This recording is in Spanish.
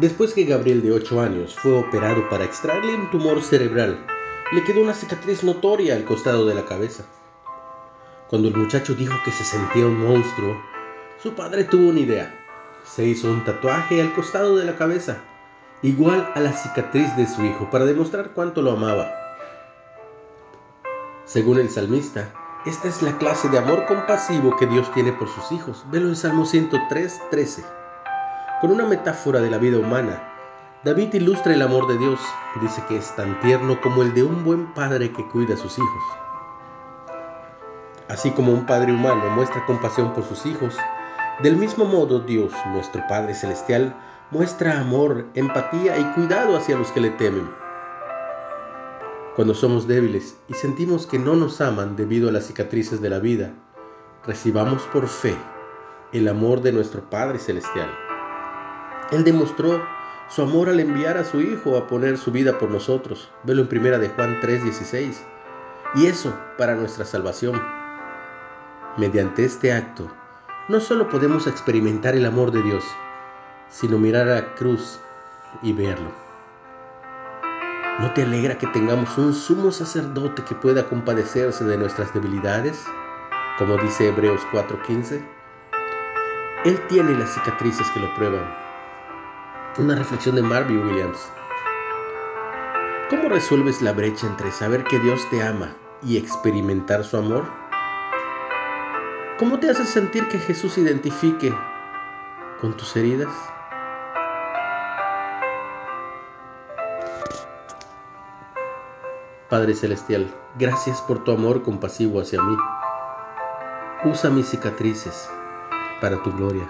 Después que Gabriel de 8 años fue operado para extraerle un tumor cerebral, le quedó una cicatriz notoria al costado de la cabeza. Cuando el muchacho dijo que se sentía un monstruo, su padre tuvo una idea. Se hizo un tatuaje al costado de la cabeza, igual a la cicatriz de su hijo, para demostrar cuánto lo amaba. Según el salmista, esta es la clase de amor compasivo que Dios tiene por sus hijos. Velo en Salmo 103, 13. Con una metáfora de la vida humana, David ilustra el amor de Dios. Dice que es tan tierno como el de un buen padre que cuida a sus hijos. Así como un padre humano muestra compasión por sus hijos, del mismo modo Dios, nuestro Padre Celestial, muestra amor, empatía y cuidado hacia los que le temen. Cuando somos débiles y sentimos que no nos aman debido a las cicatrices de la vida, recibamos por fe el amor de nuestro Padre Celestial. Él demostró su amor al enviar a su Hijo a poner su vida por nosotros. Velo en primera de Juan 3:16. Y eso para nuestra salvación. Mediante este acto, no solo podemos experimentar el amor de Dios, sino mirar a la cruz y verlo. ¿No te alegra que tengamos un sumo sacerdote que pueda compadecerse de nuestras debilidades? Como dice Hebreos 4:15. Él tiene las cicatrices que lo prueban. Una reflexión de Marvin Williams. ¿Cómo resuelves la brecha entre saber que Dios te ama y experimentar su amor? ¿Cómo te haces sentir que Jesús se identifique con tus heridas? Padre Celestial, gracias por tu amor compasivo hacia mí. Usa mis cicatrices para tu gloria.